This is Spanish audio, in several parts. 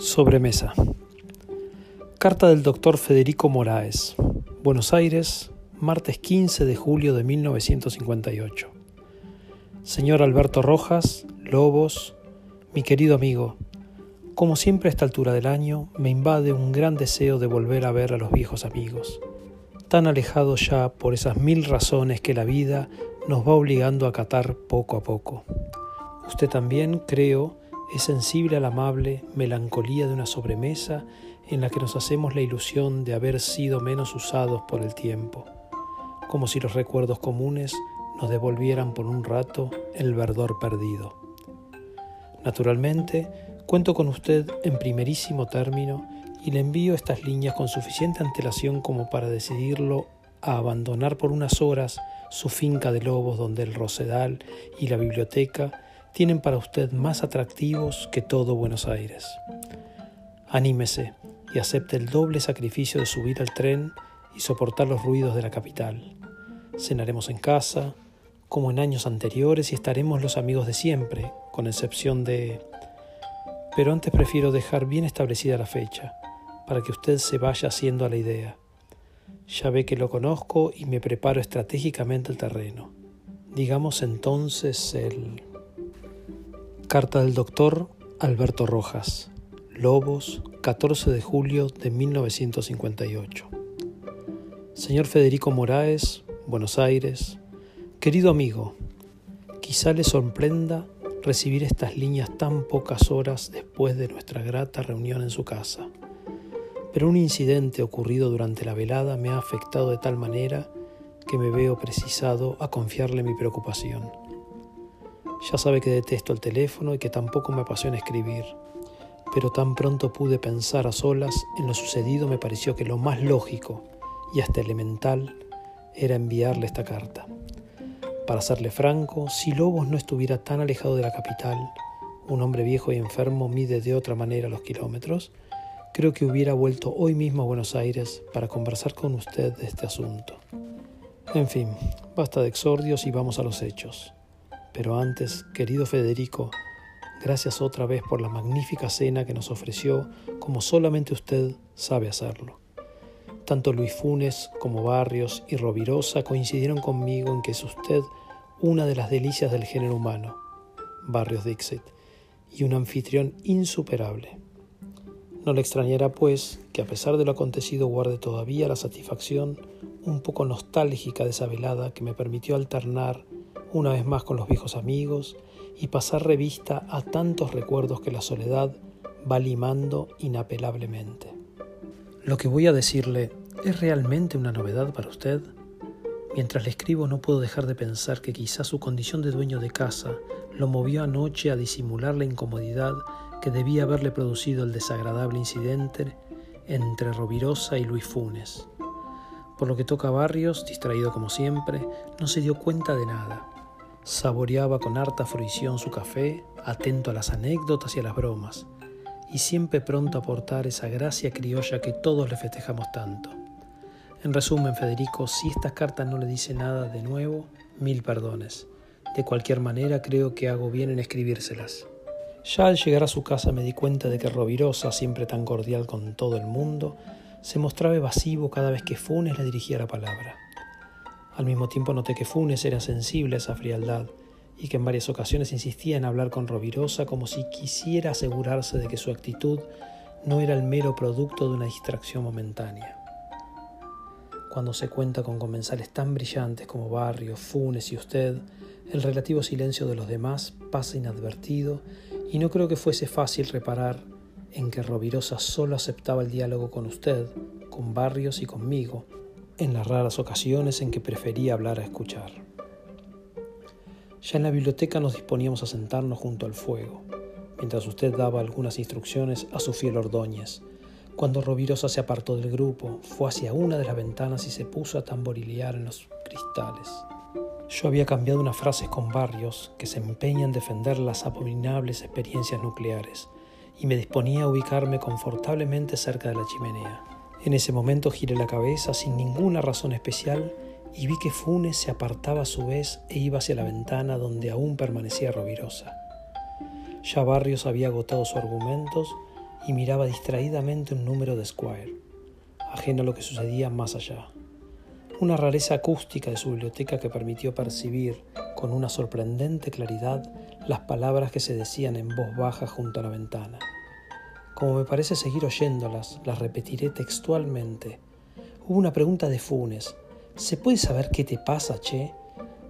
Sobremesa. Carta del doctor Federico Moraes. Buenos Aires, martes 15 de julio de 1958. Señor Alberto Rojas, Lobos, mi querido amigo, como siempre a esta altura del año me invade un gran deseo de volver a ver a los viejos amigos, tan alejados ya por esas mil razones que la vida nos va obligando a acatar poco a poco. Usted también, creo, es sensible a la amable melancolía de una sobremesa en la que nos hacemos la ilusión de haber sido menos usados por el tiempo, como si los recuerdos comunes nos devolvieran por un rato el verdor perdido. Naturalmente, cuento con usted en primerísimo término y le envío estas líneas con suficiente antelación como para decidirlo a abandonar por unas horas su finca de lobos donde el rosedal y la biblioteca tienen para usted más atractivos que todo Buenos Aires. Anímese y acepte el doble sacrificio de subir al tren y soportar los ruidos de la capital. Cenaremos en casa, como en años anteriores, y estaremos los amigos de siempre, con excepción de... Pero antes prefiero dejar bien establecida la fecha, para que usted se vaya haciendo a la idea. Ya ve que lo conozco y me preparo estratégicamente el terreno. Digamos entonces el... Carta del doctor Alberto Rojas, Lobos, 14 de julio de 1958. Señor Federico Moraes, Buenos Aires, querido amigo, quizá le sorprenda recibir estas líneas tan pocas horas después de nuestra grata reunión en su casa. Pero un incidente ocurrido durante la velada me ha afectado de tal manera que me veo precisado a confiarle mi preocupación. Ya sabe que detesto el teléfono y que tampoco me apasiona escribir, pero tan pronto pude pensar a solas en lo sucedido me pareció que lo más lógico y hasta elemental era enviarle esta carta. Para serle franco, si Lobos no estuviera tan alejado de la capital, un hombre viejo y enfermo mide de otra manera los kilómetros, creo que hubiera vuelto hoy mismo a Buenos Aires para conversar con usted de este asunto. En fin, basta de exordios y vamos a los hechos. Pero antes, querido Federico, gracias otra vez por la magnífica cena que nos ofreció, como solamente usted sabe hacerlo. Tanto Luis Funes como Barrios y Rovirosa coincidieron conmigo en que es usted una de las delicias del género humano, Barrios Dixit, y un anfitrión insuperable. No le extrañará, pues, que a pesar de lo acontecido guarde todavía la satisfacción un poco nostálgica de esa velada que me permitió alternar una vez más con los viejos amigos y pasar revista a tantos recuerdos que la soledad va limando inapelablemente. Lo que voy a decirle es realmente una novedad para usted. Mientras le escribo no puedo dejar de pensar que quizá su condición de dueño de casa lo movió anoche a disimular la incomodidad que debía haberle producido el desagradable incidente entre Rovirosa y Luis Funes. Por lo que toca a Barrios, distraído como siempre, no se dio cuenta de nada Saboreaba con harta fruición su café, atento a las anécdotas y a las bromas, y siempre pronto a aportar esa gracia criolla que todos le festejamos tanto. En resumen, Federico, si esta carta no le dice nada de nuevo, mil perdones. De cualquier manera, creo que hago bien en escribírselas. Ya al llegar a su casa me di cuenta de que Rovirosa, siempre tan cordial con todo el mundo, se mostraba evasivo cada vez que Funes le dirigía la palabra. Al mismo tiempo noté que Funes era sensible a esa frialdad y que en varias ocasiones insistía en hablar con Rovirosa como si quisiera asegurarse de que su actitud no era el mero producto de una distracción momentánea. Cuando se cuenta con comensales tan brillantes como Barrio, Funes y usted, el relativo silencio de los demás pasa inadvertido y no creo que fuese fácil reparar en que Rovirosa solo aceptaba el diálogo con usted, con Barrios y conmigo, en las raras ocasiones en que prefería hablar a escuchar. Ya en la biblioteca nos disponíamos a sentarnos junto al fuego, mientras usted daba algunas instrucciones a su fiel Ordóñez. Cuando Rovirosa se apartó del grupo, fue hacia una de las ventanas y se puso a tamborilear en los cristales. Yo había cambiado unas frases con Barrios que se empeñan en defender las abominables experiencias nucleares y me disponía a ubicarme confortablemente cerca de la chimenea. En ese momento giré la cabeza sin ninguna razón especial y vi que Funes se apartaba a su vez e iba hacia la ventana donde aún permanecía Rovirosa. Ya Barrios había agotado sus argumentos y miraba distraídamente un número de Squire, ajeno a lo que sucedía más allá. Una rareza acústica de su biblioteca que permitió percibir con una sorprendente claridad las palabras que se decían en voz baja junto a la ventana. Como me parece seguir oyéndolas, las repetiré textualmente. Hubo una pregunta de Funes. ¿Se puede saber qué te pasa, Che?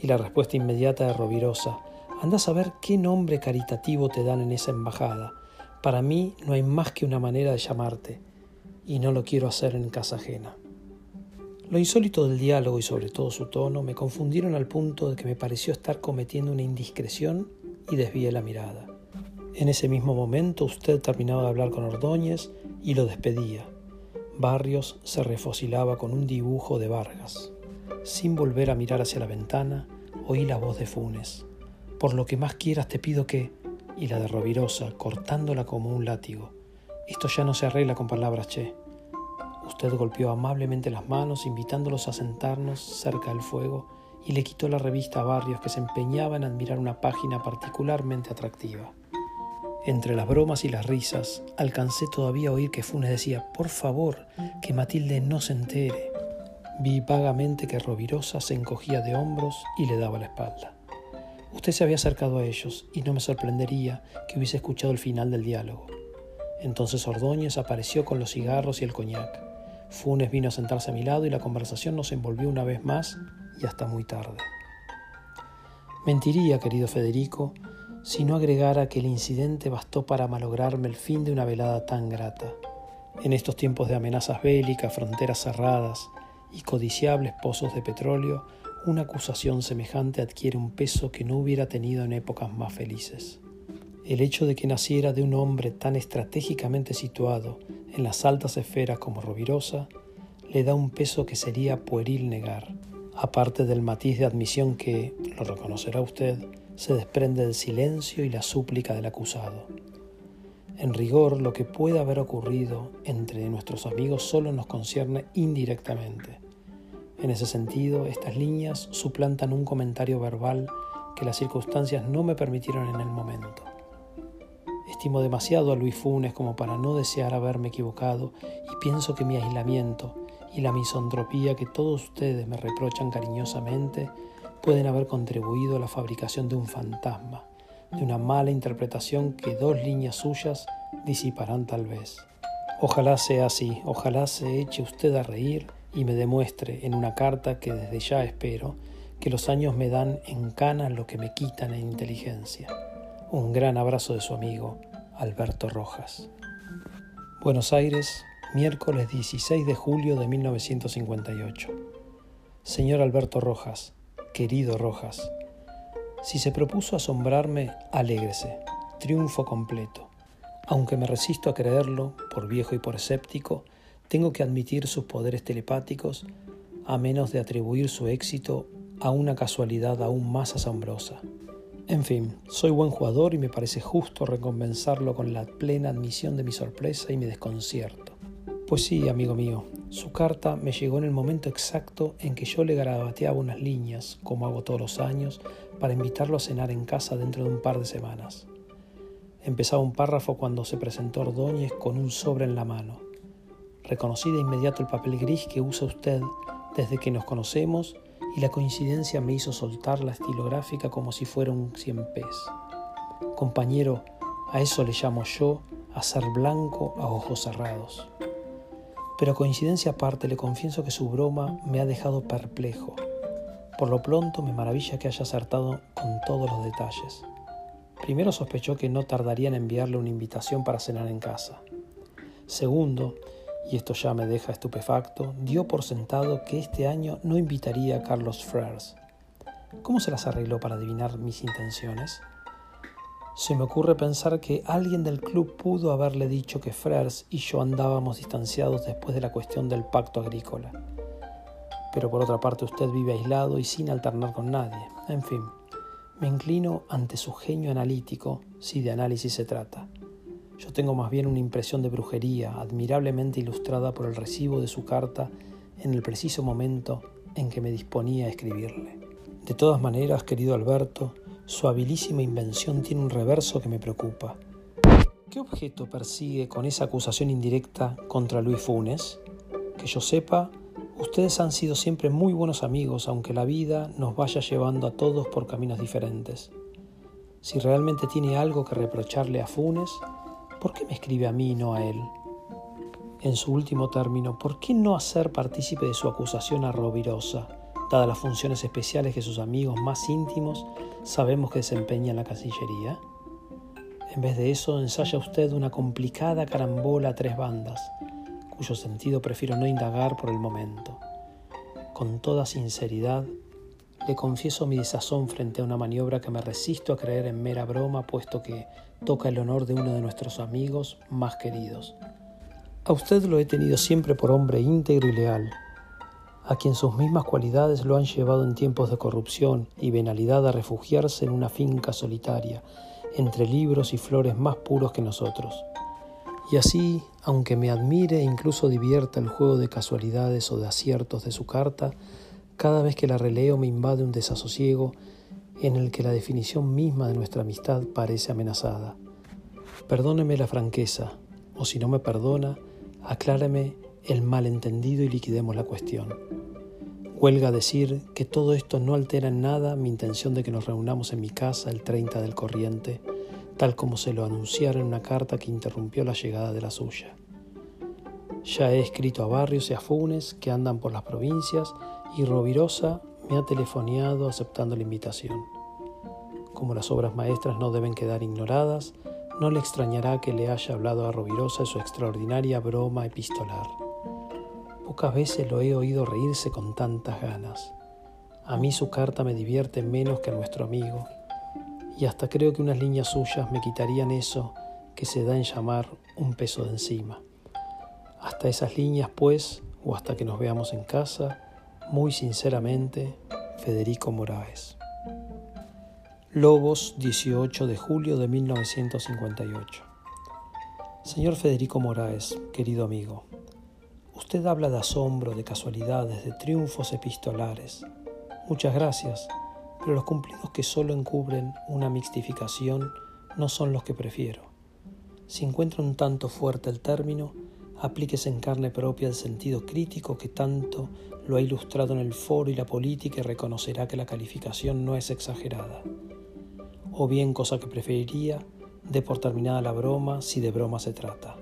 Y la respuesta inmediata de Rovirosa. Anda a saber qué nombre caritativo te dan en esa embajada. Para mí no hay más que una manera de llamarte, y no lo quiero hacer en casa ajena. Lo insólito del diálogo y sobre todo su tono me confundieron al punto de que me pareció estar cometiendo una indiscreción y desvié la mirada. En ese mismo momento usted terminaba de hablar con Ordóñez y lo despedía. Barrios se refosilaba con un dibujo de Vargas. Sin volver a mirar hacia la ventana, oí la voz de Funes. Por lo que más quieras te pido que... y la de Rovirosa, cortándola como un látigo. Esto ya no se arregla con palabras, che. Usted golpeó amablemente las manos, invitándolos a sentarnos cerca del fuego, y le quitó la revista a Barrios, que se empeñaba en admirar una página particularmente atractiva. Entre las bromas y las risas, alcancé todavía a oír que Funes decía, por favor, que Matilde no se entere. Vi vagamente que Rovirosa se encogía de hombros y le daba la espalda. Usted se había acercado a ellos y no me sorprendería que hubiese escuchado el final del diálogo. Entonces Ordóñez apareció con los cigarros y el coñac. Funes vino a sentarse a mi lado y la conversación nos envolvió una vez más y hasta muy tarde. Mentiría, querido Federico, si no agregara que el incidente bastó para malograrme el fin de una velada tan grata. En estos tiempos de amenazas bélicas, fronteras cerradas y codiciables pozos de petróleo, una acusación semejante adquiere un peso que no hubiera tenido en épocas más felices. El hecho de que naciera de un hombre tan estratégicamente situado en las altas esferas como Rovirosa le da un peso que sería pueril negar, aparte del matiz de admisión que, lo reconocerá usted, se desprende del silencio y la súplica del acusado. En rigor, lo que pueda haber ocurrido entre nuestros amigos solo nos concierne indirectamente. En ese sentido, estas líneas suplantan un comentario verbal que las circunstancias no me permitieron en el momento. Estimo demasiado a Luis Funes como para no desear haberme equivocado y pienso que mi aislamiento y la misantropía que todos ustedes me reprochan cariñosamente pueden haber contribuido a la fabricación de un fantasma, de una mala interpretación que dos líneas suyas disiparán tal vez. Ojalá sea así, ojalá se eche usted a reír y me demuestre en una carta que desde ya espero que los años me dan en cana lo que me quitan en inteligencia. Un gran abrazo de su amigo Alberto Rojas. Buenos Aires, miércoles 16 de julio de 1958. Señor Alberto Rojas, querido Rojas, si se propuso asombrarme, alégrese, triunfo completo. Aunque me resisto a creerlo, por viejo y por escéptico, tengo que admitir sus poderes telepáticos, a menos de atribuir su éxito a una casualidad aún más asombrosa. En fin, soy buen jugador y me parece justo recompensarlo con la plena admisión de mi sorpresa y mi desconcierto. Pues sí, amigo mío, su carta me llegó en el momento exacto en que yo le garabateaba unas líneas, como hago todos los años, para invitarlo a cenar en casa dentro de un par de semanas. Empezaba un párrafo cuando se presentó Ordóñez con un sobre en la mano. Reconocí de inmediato el papel gris que usa usted desde que nos conocemos y la coincidencia me hizo soltar la estilográfica como si fuera un cien pez. Compañero, a eso le llamo yo a blanco a ojos cerrados. Pero coincidencia aparte, le confieso que su broma me ha dejado perplejo. Por lo pronto me maravilla que haya acertado con todos los detalles. Primero sospechó que no tardaría en enviarle una invitación para cenar en casa. Segundo, y esto ya me deja estupefacto, dio por sentado que este año no invitaría a Carlos Freres. ¿Cómo se las arregló para adivinar mis intenciones? Se me ocurre pensar que alguien del club pudo haberle dicho que Freres y yo andábamos distanciados después de la cuestión del pacto agrícola. Pero por otra parte usted vive aislado y sin alternar con nadie. En fin, me inclino ante su genio analítico si de análisis se trata. Yo tengo más bien una impresión de brujería admirablemente ilustrada por el recibo de su carta en el preciso momento en que me disponía a escribirle. De todas maneras, querido Alberto, su habilísima invención tiene un reverso que me preocupa. ¿Qué objeto persigue con esa acusación indirecta contra Luis Funes? Que yo sepa, ustedes han sido siempre muy buenos amigos, aunque la vida nos vaya llevando a todos por caminos diferentes. Si realmente tiene algo que reprocharle a Funes, ¿por qué me escribe a mí y no a él? En su último término, ¿por qué no hacer partícipe de su acusación a Rovirosa, dadas las funciones especiales que sus amigos más íntimos sabemos que desempeña en la Cancillería? En vez de eso, ensaya usted una complicada carambola a tres bandas, cuyo sentido prefiero no indagar por el momento. Con toda sinceridad, le confieso mi desazón frente a una maniobra que me resisto a creer en mera broma, puesto que toca el honor de uno de nuestros amigos más queridos. A usted lo he tenido siempre por hombre íntegro y leal, a quien sus mismas cualidades lo han llevado en tiempos de corrupción y venalidad a refugiarse en una finca solitaria, entre libros y flores más puros que nosotros. Y así, aunque me admire e incluso divierta el juego de casualidades o de aciertos de su carta, cada vez que la releo me invade un desasosiego en el que la definición misma de nuestra amistad parece amenazada. Perdóneme la franqueza, o si no me perdona, acláreme el malentendido y liquidemos la cuestión. Huelga decir que todo esto no altera en nada mi intención de que nos reunamos en mi casa el 30 del corriente, tal como se lo anunciara en una carta que interrumpió la llegada de la suya. Ya he escrito a Barrios y a Funes que andan por las provincias y Rovirosa me ha telefoneado aceptando la invitación. Como las obras maestras no deben quedar ignoradas, no le extrañará que le haya hablado a Rovirosa de su extraordinaria broma epistolar. Pocas veces lo he oído reírse con tantas ganas. A mí su carta me divierte menos que a nuestro amigo, y hasta creo que unas líneas suyas me quitarían eso que se da en llamar un peso de encima. Hasta esas líneas, pues, o hasta que nos veamos en casa, muy sinceramente, Federico Moraes. Lobos, 18 de julio de 1958. Señor Federico Moraes, querido amigo, Usted habla de asombro, de casualidades, de triunfos epistolares. Muchas gracias, pero los cumplidos que solo encubren una mixtificación no son los que prefiero. Si encuentra un tanto fuerte el término, aplíquese en carne propia el sentido crítico que tanto lo ha ilustrado en el foro y la política y reconocerá que la calificación no es exagerada. O bien, cosa que preferiría, dé por terminada la broma si de broma se trata.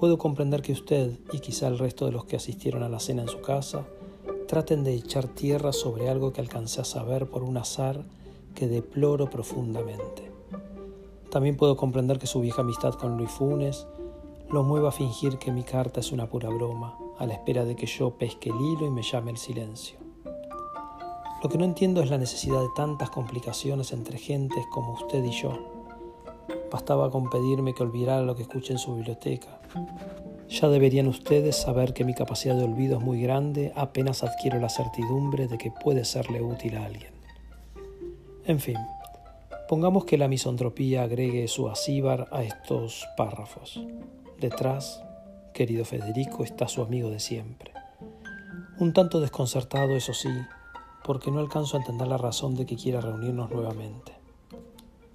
Puedo comprender que usted y quizá el resto de los que asistieron a la cena en su casa traten de echar tierra sobre algo que alcancé a saber por un azar que deploro profundamente. También puedo comprender que su vieja amistad con Luis Funes lo mueva a fingir que mi carta es una pura broma, a la espera de que yo pesque el hilo y me llame el silencio. Lo que no entiendo es la necesidad de tantas complicaciones entre gentes como usted y yo. Bastaba con pedirme que olvidara lo que escuché en su biblioteca ya deberían ustedes saber que mi capacidad de olvido es muy grande apenas adquiero la certidumbre de que puede serle útil a alguien. En fin, pongamos que la misantropía agregue su acíbar a estos párrafos. Detrás, querido Federico, está su amigo de siempre. Un tanto desconcertado, eso sí, porque no alcanzo a entender la razón de que quiera reunirnos nuevamente.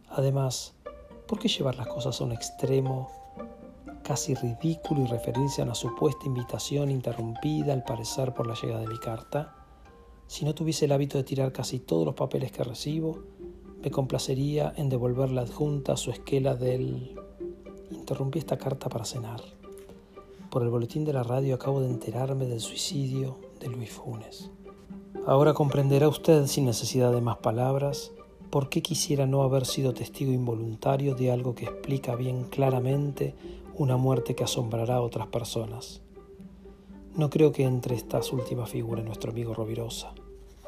Además, ¿por qué llevar las cosas a un extremo casi ridículo y referirse a una supuesta invitación interrumpida al parecer por la llegada de mi carta. Si no tuviese el hábito de tirar casi todos los papeles que recibo, me complacería en devolverle adjunta su esquela del... Interrumpí esta carta para cenar. Por el boletín de la radio acabo de enterarme del suicidio de Luis Funes. Ahora comprenderá usted, sin necesidad de más palabras, por qué quisiera no haber sido testigo involuntario de algo que explica bien claramente una muerte que asombrará a otras personas. No creo que entre estas últimas figure nuestro amigo Rovirosa,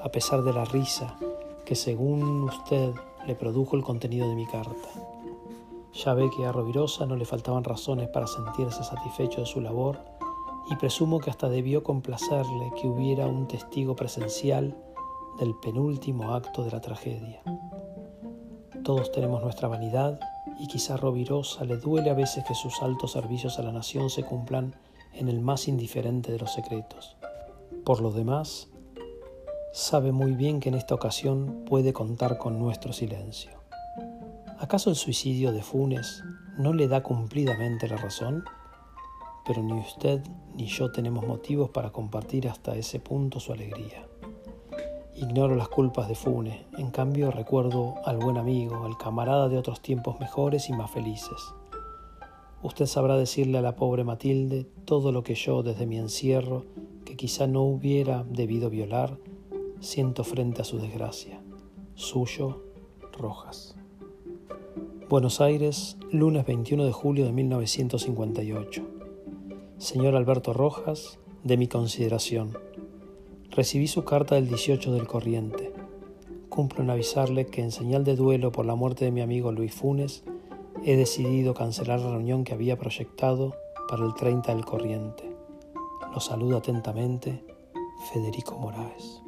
a pesar de la risa que según usted le produjo el contenido de mi carta. Ya ve que a Rovirosa no le faltaban razones para sentirse satisfecho de su labor y presumo que hasta debió complacerle que hubiera un testigo presencial del penúltimo acto de la tragedia. Todos tenemos nuestra vanidad y quizá Rovirosa le duele a veces que sus altos servicios a la nación se cumplan en el más indiferente de los secretos. Por lo demás, sabe muy bien que en esta ocasión puede contar con nuestro silencio. ¿Acaso el suicidio de Funes ¿no le da cumplidamente la razón? Pero ni usted ni yo tenemos motivos para compartir hasta ese punto su alegría. Ignoro las culpas de Fune, en cambio recuerdo al buen amigo, al camarada de otros tiempos mejores y más felices. Usted sabrá decirle a la pobre Matilde todo lo que yo desde mi encierro, que quizá no hubiera debido violar, siento frente a su desgracia. Suyo, Rojas. Buenos Aires, lunes 21 de julio de 1958. Señor Alberto Rojas, de mi consideración. Recibí su carta del 18 del corriente. Cumplo en avisarle que en señal de duelo por la muerte de mi amigo Luis Funes, he decidido cancelar la reunión que había proyectado para el 30 del corriente. Lo saludo atentamente, Federico Moraes.